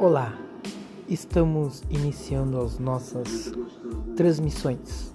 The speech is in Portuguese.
Olá, estamos iniciando as nossas transmissões.